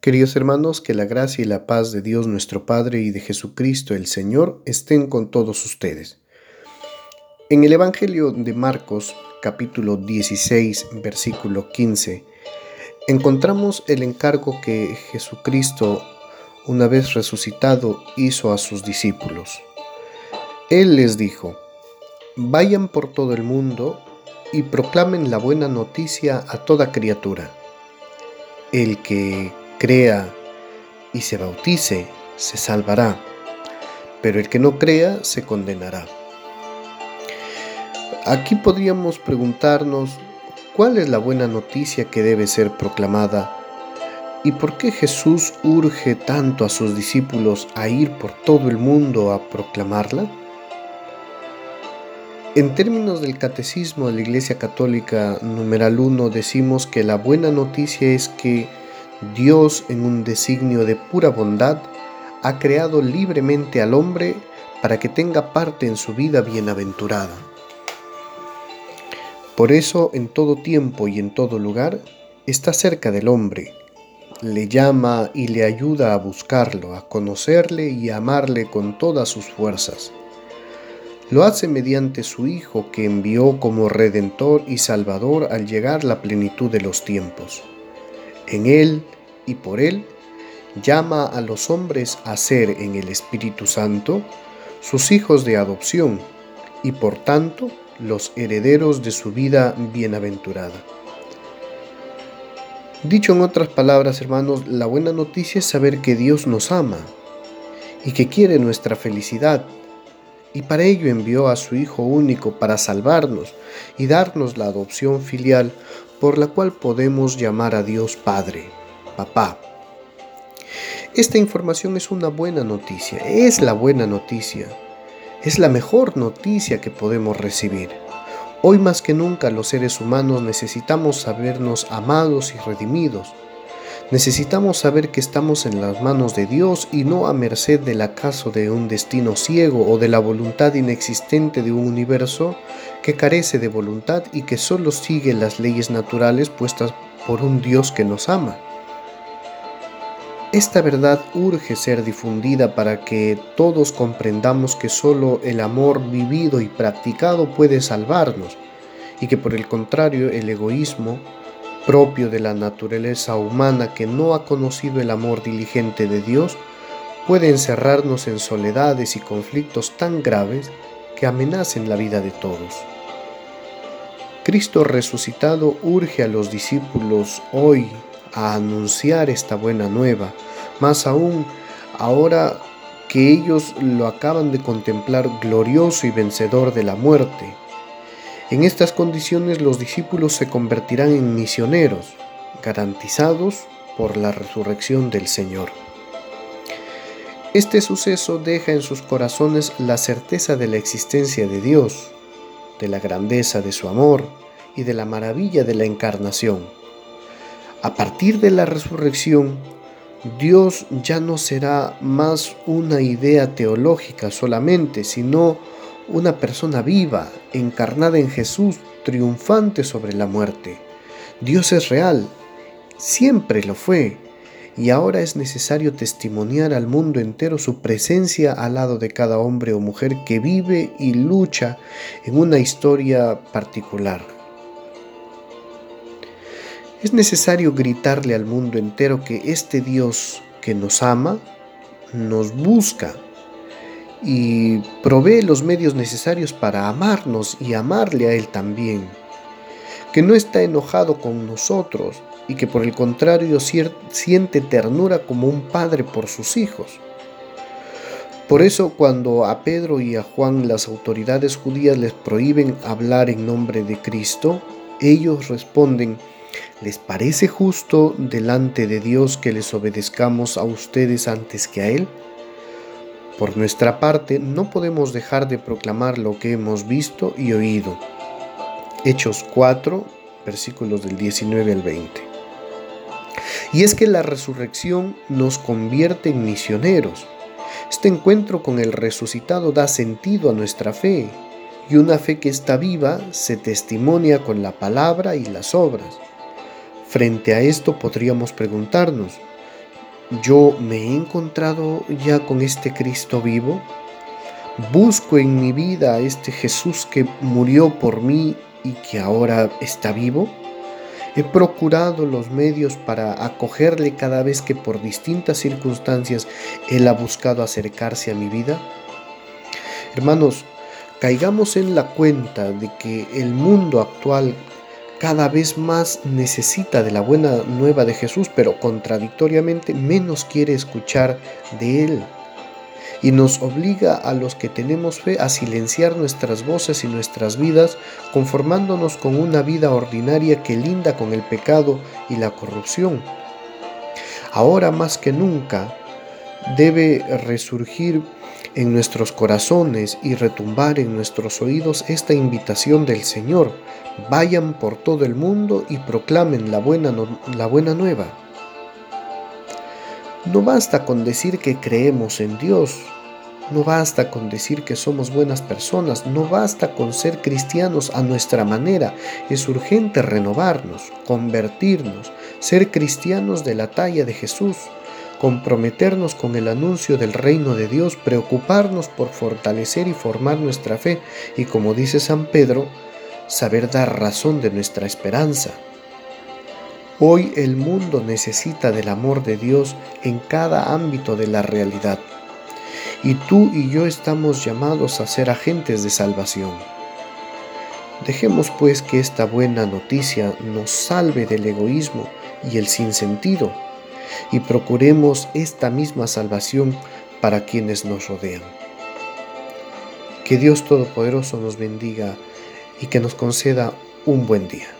Queridos hermanos, que la gracia y la paz de Dios nuestro Padre y de Jesucristo el Señor estén con todos ustedes. En el Evangelio de Marcos, capítulo 16, versículo 15, encontramos el encargo que Jesucristo, una vez resucitado, hizo a sus discípulos. Él les dijo, vayan por todo el mundo y proclamen la buena noticia a toda criatura. El que crea y se bautice, se salvará, pero el que no crea, se condenará. Aquí podríamos preguntarnos cuál es la buena noticia que debe ser proclamada y por qué Jesús urge tanto a sus discípulos a ir por todo el mundo a proclamarla. En términos del catecismo de la Iglesia Católica numeral 1 decimos que la buena noticia es que Dios, en un designio de pura bondad, ha creado libremente al hombre para que tenga parte en su vida bienaventurada. Por eso, en todo tiempo y en todo lugar, está cerca del hombre, le llama y le ayuda a buscarlo, a conocerle y a amarle con todas sus fuerzas. Lo hace mediante su Hijo que envió como Redentor y Salvador al llegar la plenitud de los tiempos. En Él y por Él llama a los hombres a ser en el Espíritu Santo sus hijos de adopción y por tanto los herederos de su vida bienaventurada. Dicho en otras palabras, hermanos, la buena noticia es saber que Dios nos ama y que quiere nuestra felicidad y para ello envió a su Hijo único para salvarnos y darnos la adopción filial por la cual podemos llamar a Dios Padre, papá. Esta información es una buena noticia, es la buena noticia, es la mejor noticia que podemos recibir. Hoy más que nunca los seres humanos necesitamos sabernos amados y redimidos Necesitamos saber que estamos en las manos de Dios y no a merced del acaso de un destino ciego o de la voluntad inexistente de un universo que carece de voluntad y que solo sigue las leyes naturales puestas por un Dios que nos ama. Esta verdad urge ser difundida para que todos comprendamos que solo el amor vivido y practicado puede salvarnos y que por el contrario el egoísmo, propio de la naturaleza humana que no ha conocido el amor diligente de Dios, puede encerrarnos en soledades y conflictos tan graves que amenacen la vida de todos. Cristo resucitado urge a los discípulos hoy a anunciar esta buena nueva, más aún ahora que ellos lo acaban de contemplar glorioso y vencedor de la muerte, en estas condiciones los discípulos se convertirán en misioneros, garantizados por la resurrección del Señor. Este suceso deja en sus corazones la certeza de la existencia de Dios, de la grandeza de su amor y de la maravilla de la encarnación. A partir de la resurrección, Dios ya no será más una idea teológica solamente, sino una persona viva, encarnada en Jesús, triunfante sobre la muerte. Dios es real, siempre lo fue, y ahora es necesario testimoniar al mundo entero su presencia al lado de cada hombre o mujer que vive y lucha en una historia particular. Es necesario gritarle al mundo entero que este Dios que nos ama, nos busca y provee los medios necesarios para amarnos y amarle a Él también, que no está enojado con nosotros y que por el contrario siente ternura como un padre por sus hijos. Por eso cuando a Pedro y a Juan las autoridades judías les prohíben hablar en nombre de Cristo, ellos responden, ¿les parece justo delante de Dios que les obedezcamos a ustedes antes que a Él? Por nuestra parte, no podemos dejar de proclamar lo que hemos visto y oído. Hechos 4, versículos del 19 al 20. Y es que la resurrección nos convierte en misioneros. Este encuentro con el resucitado da sentido a nuestra fe, y una fe que está viva se testimonia con la palabra y las obras. Frente a esto podríamos preguntarnos, yo me he encontrado ya con este Cristo vivo. Busco en mi vida a este Jesús que murió por mí y que ahora está vivo. He procurado los medios para acogerle cada vez que por distintas circunstancias Él ha buscado acercarse a mi vida. Hermanos, caigamos en la cuenta de que el mundo actual cada vez más necesita de la buena nueva de Jesús, pero contradictoriamente menos quiere escuchar de Él. Y nos obliga a los que tenemos fe a silenciar nuestras voces y nuestras vidas, conformándonos con una vida ordinaria que linda con el pecado y la corrupción. Ahora más que nunca debe resurgir en nuestros corazones y retumbar en nuestros oídos esta invitación del Señor. Vayan por todo el mundo y proclamen la buena, la buena nueva. No basta con decir que creemos en Dios, no basta con decir que somos buenas personas, no basta con ser cristianos a nuestra manera, es urgente renovarnos, convertirnos, ser cristianos de la talla de Jesús comprometernos con el anuncio del reino de Dios, preocuparnos por fortalecer y formar nuestra fe y, como dice San Pedro, saber dar razón de nuestra esperanza. Hoy el mundo necesita del amor de Dios en cada ámbito de la realidad. Y tú y yo estamos llamados a ser agentes de salvación. Dejemos pues que esta buena noticia nos salve del egoísmo y el sinsentido y procuremos esta misma salvación para quienes nos rodean. Que Dios Todopoderoso nos bendiga y que nos conceda un buen día.